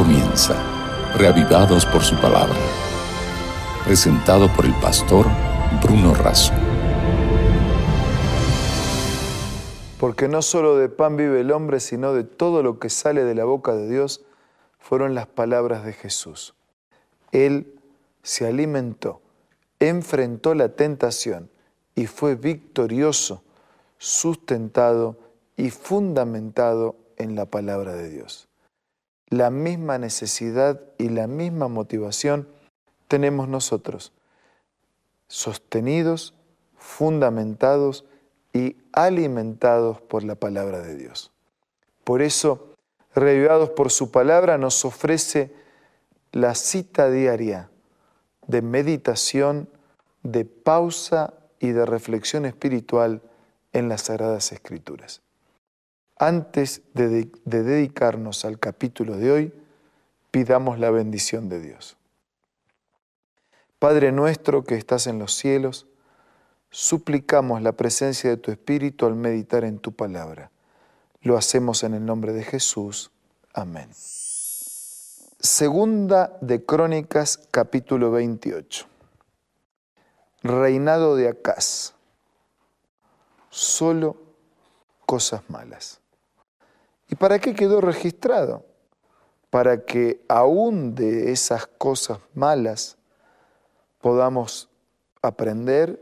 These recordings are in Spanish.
comienza, reavivados por su palabra. Presentado por el pastor Bruno Razo. Porque no solo de pan vive el hombre, sino de todo lo que sale de la boca de Dios, fueron las palabras de Jesús. Él se alimentó, enfrentó la tentación y fue victorioso, sustentado y fundamentado en la palabra de Dios. La misma necesidad y la misma motivación tenemos nosotros, sostenidos, fundamentados y alimentados por la palabra de Dios. Por eso, revivados por su palabra, nos ofrece la cita diaria de meditación, de pausa y de reflexión espiritual en las Sagradas Escrituras. Antes de, dedicarnos al capítulo de hoy, pidamos la bendición de Dios. Padre nuestro que estás en los cielos, suplicamos la presencia de tu Espíritu al meditar en tu palabra. Lo hacemos en el nombre de Jesús. Amén. Segunda de Crónicas, capítulo 28. Reinado de Acaz. Solo cosas malas. ¿Y para qué quedó registrado? Para que aún de esas cosas malas podamos aprender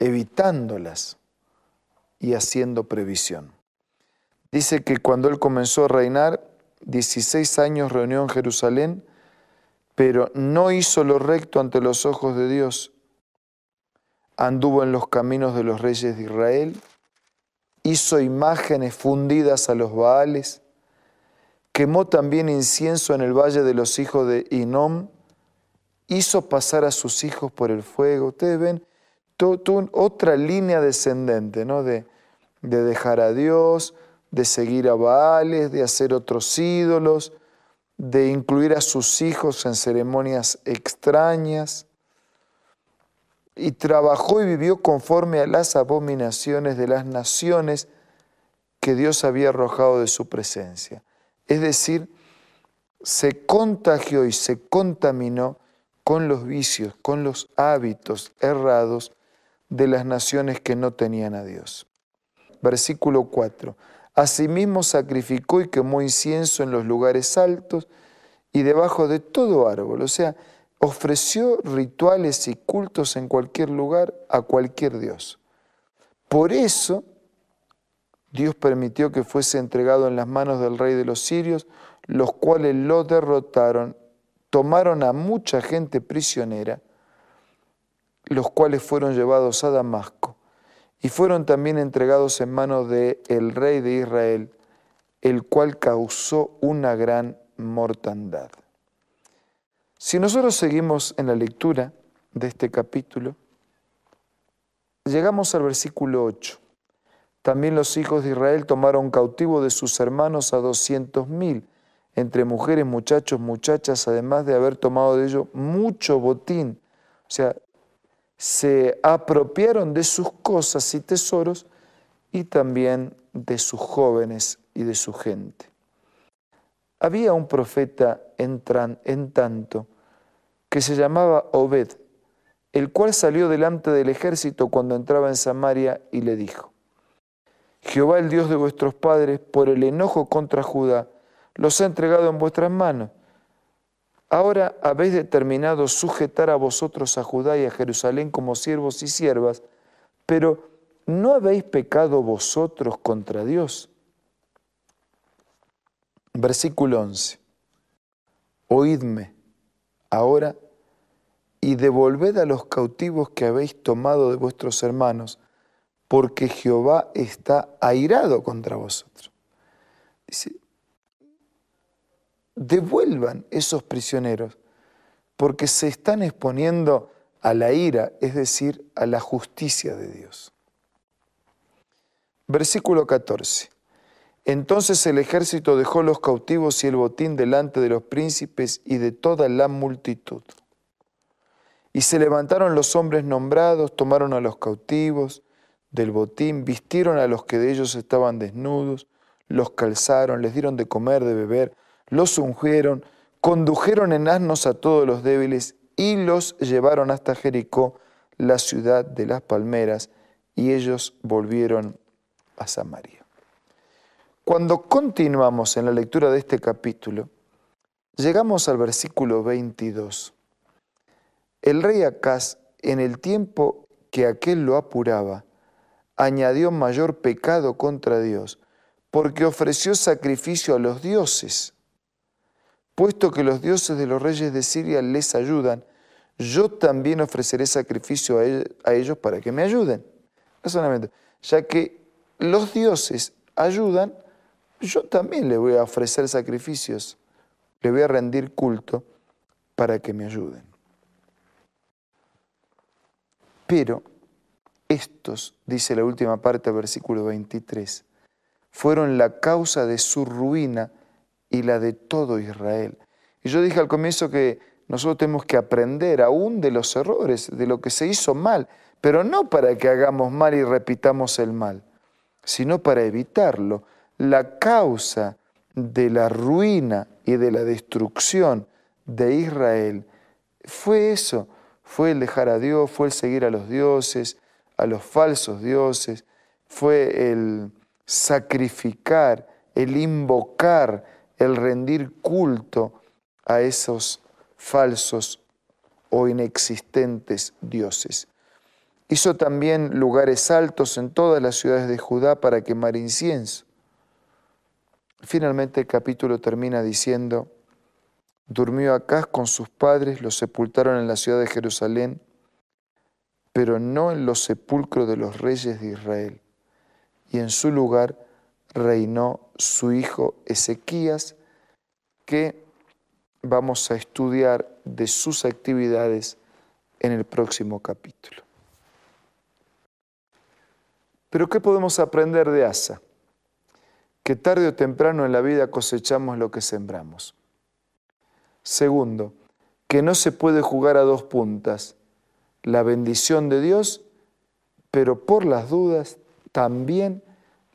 evitándolas y haciendo previsión. Dice que cuando él comenzó a reinar, 16 años reunió en Jerusalén, pero no hizo lo recto ante los ojos de Dios. Anduvo en los caminos de los reyes de Israel hizo imágenes fundidas a los Baales, quemó también incienso en el valle de los hijos de Inom, hizo pasar a sus hijos por el fuego. Ustedes ven otra línea descendente, ¿no? De, de dejar a Dios, de seguir a Baales, de hacer otros ídolos, de incluir a sus hijos en ceremonias extrañas y trabajó y vivió conforme a las abominaciones de las naciones que Dios había arrojado de su presencia. Es decir, se contagió y se contaminó con los vicios, con los hábitos errados de las naciones que no tenían a Dios. Versículo 4. Asimismo sacrificó y quemó incienso en los lugares altos y debajo de todo árbol. O sea, ofreció rituales y cultos en cualquier lugar a cualquier dios. Por eso Dios permitió que fuese entregado en las manos del rey de los sirios, los cuales lo derrotaron, tomaron a mucha gente prisionera, los cuales fueron llevados a Damasco y fueron también entregados en manos del el rey de Israel, el cual causó una gran mortandad. Si nosotros seguimos en la lectura de este capítulo, llegamos al versículo 8. También los hijos de Israel tomaron cautivo de sus hermanos a doscientos mil, entre mujeres, muchachos, muchachas, además de haber tomado de ellos mucho botín. O sea, se apropiaron de sus cosas y tesoros y también de sus jóvenes y de su gente. Había un profeta en, tanto que se llamaba Obed, el cual salió delante del ejército cuando entraba en Samaria y le dijo, Jehová el Dios de vuestros padres, por el enojo contra Judá, los ha entregado en vuestras manos. Ahora habéis determinado sujetar a vosotros a Judá y a Jerusalén como siervos y siervas, pero ¿no habéis pecado vosotros contra Dios? Versículo 11. Oídme ahora y devolved a los cautivos que habéis tomado de vuestros hermanos, porque Jehová está airado contra vosotros. Dice, devuelvan esos prisioneros, porque se están exponiendo a la ira, es decir, a la justicia de Dios. Versículo 14. Entonces el ejército dejó los cautivos y el botín delante de los príncipes y de toda la multitud. Y se levantaron los hombres nombrados, tomaron a los cautivos del botín, vistieron a los que de ellos estaban desnudos, los calzaron, les dieron de comer, de beber, los ungieron condujeron en asnos a todos los débiles y los llevaron hasta Jericó, la ciudad de las palmeras, y ellos volvieron a Samaria. Cuando continuamos en la lectura de este capítulo, llegamos al versículo 22. El rey Acaz, en el tiempo que aquel lo apuraba, añadió mayor pecado contra Dios, porque ofreció sacrificio a los dioses. Puesto que los dioses de los reyes de Siria les ayudan, yo también ofreceré sacrificio a ellos para que me ayuden. Ya que los dioses ayudan, yo también le voy a ofrecer sacrificios, le voy a rendir culto para que me ayuden. Pero estos, dice la última parte del versículo 23, fueron la causa de su ruina y la de todo Israel. Y yo dije al comienzo que nosotros tenemos que aprender aún de los errores, de lo que se hizo mal, pero no para que hagamos mal y repitamos el mal, sino para evitarlo. La causa de la ruina y de la destrucción de Israel fue eso, fue el dejar a Dios, fue el seguir a los dioses, a los falsos dioses, fue el sacrificar, el invocar, el rendir culto a esos falsos o inexistentes dioses. Hizo también lugares altos en todas las ciudades de Judá para quemar incienso. Finalmente el capítulo termina diciendo, Durmió Acaz con sus padres, los sepultaron en la ciudad de Jerusalén, pero no en los sepulcros de los reyes de Israel. Y en su lugar reinó su hijo Ezequías, que vamos a estudiar de sus actividades en el próximo capítulo. Pero ¿qué podemos aprender de Asa? Que tarde o temprano en la vida cosechamos lo que sembramos. Segundo, que no se puede jugar a dos puntas, la bendición de Dios, pero por las dudas también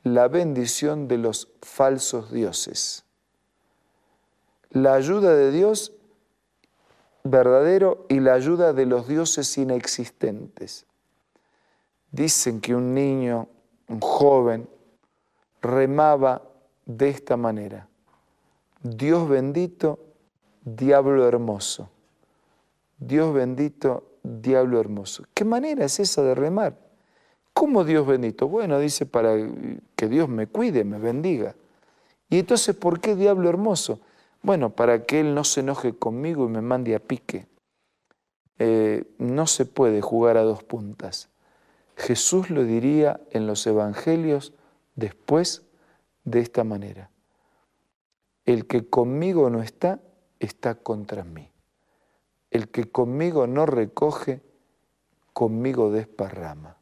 la bendición de los falsos dioses. La ayuda de Dios verdadero y la ayuda de los dioses inexistentes. Dicen que un niño, un joven, remaba de esta manera. Dios bendito, diablo hermoso. Dios bendito, diablo hermoso. ¿Qué manera es esa de remar? ¿Cómo Dios bendito? Bueno, dice para que Dios me cuide, me bendiga. Y entonces, ¿por qué diablo hermoso? Bueno, para que Él no se enoje conmigo y me mande a pique. Eh, no se puede jugar a dos puntas. Jesús lo diría en los evangelios después de esta manera. El que conmigo no está, está contra mí. El que conmigo no recoge, conmigo desparrama.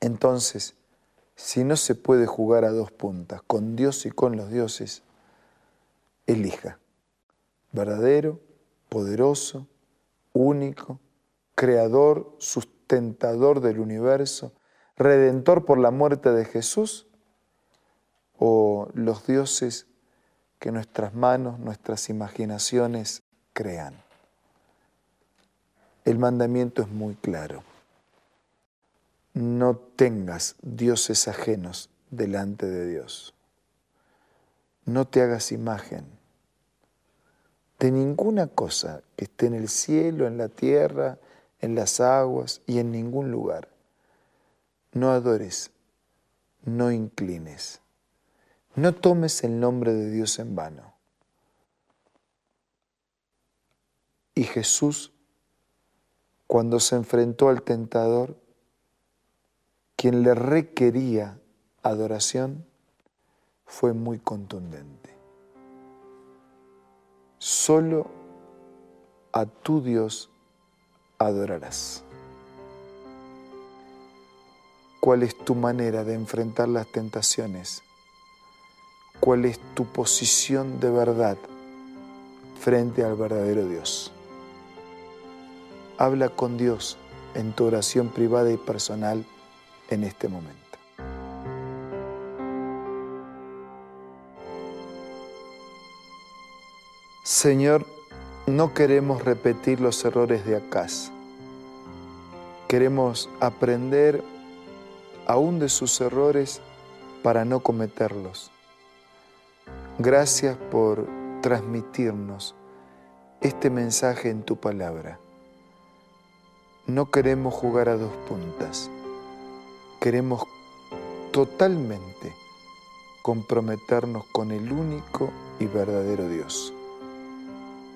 Entonces, si no se puede jugar a dos puntas, con Dios y con los dioses, elija. Verdadero, poderoso, único, creador, sustentador del universo, redentor por la muerte de Jesús, o los dioses que nuestras manos, nuestras imaginaciones crean. El mandamiento es muy claro. No tengas dioses ajenos delante de Dios. No te hagas imagen de ninguna cosa que esté en el cielo, en la tierra, en las aguas y en ningún lugar. No adores, no inclines no tomes el nombre de Dios en vano. Y Jesús, cuando se enfrentó al tentador, quien le requería adoración, fue muy contundente. Solo a tu Dios adorarás. ¿Cuál es tu manera de enfrentar las tentaciones? cuál es tu posición de verdad frente al verdadero Dios. Habla con Dios en tu oración privada y personal en este momento. Señor, no queremos repetir los errores de Acaz. Queremos aprender aún de sus errores para no cometerlos. Gracias por transmitirnos este mensaje en tu palabra. No queremos jugar a dos puntas. Queremos totalmente comprometernos con el único y verdadero Dios.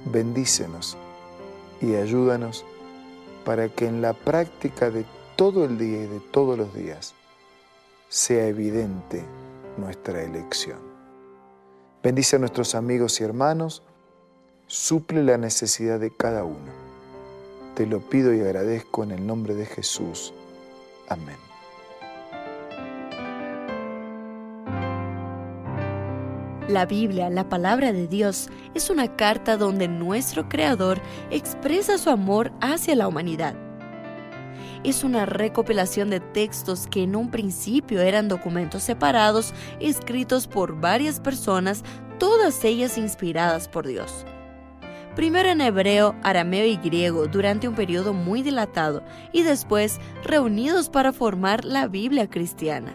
Bendícenos y ayúdanos para que en la práctica de todo el día y de todos los días sea evidente nuestra elección. Bendice a nuestros amigos y hermanos, suple la necesidad de cada uno. Te lo pido y agradezco en el nombre de Jesús. Amén. La Biblia, la palabra de Dios, es una carta donde nuestro Creador expresa su amor hacia la humanidad. Es una recopilación de textos que en un principio eran documentos separados, escritos por varias personas, todas ellas inspiradas por Dios. Primero en hebreo, arameo y griego durante un periodo muy dilatado y después reunidos para formar la Biblia cristiana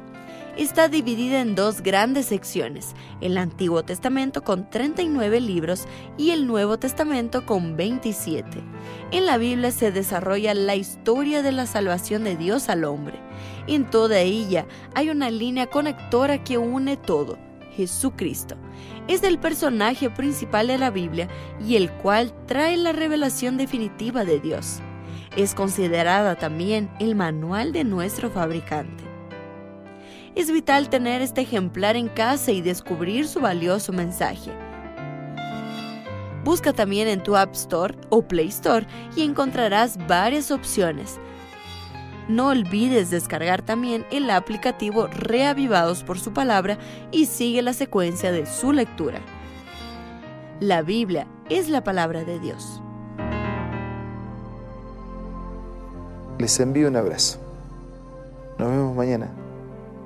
está dividida en dos grandes secciones, el Antiguo Testamento con 39 libros y el Nuevo Testamento con 27. En la Biblia se desarrolla la historia de la salvación de Dios al hombre. En toda ella hay una línea conectora que une todo, Jesucristo. Es el personaje principal de la Biblia y el cual trae la revelación definitiva de Dios. Es considerada también el manual de nuestro fabricante. Es vital tener este ejemplar en casa y descubrir su valioso mensaje. Busca también en tu App Store o Play Store y encontrarás varias opciones. No olvides descargar también el aplicativo Reavivados por su palabra y sigue la secuencia de su lectura. La Biblia es la palabra de Dios. Les envío un abrazo. Nos vemos mañana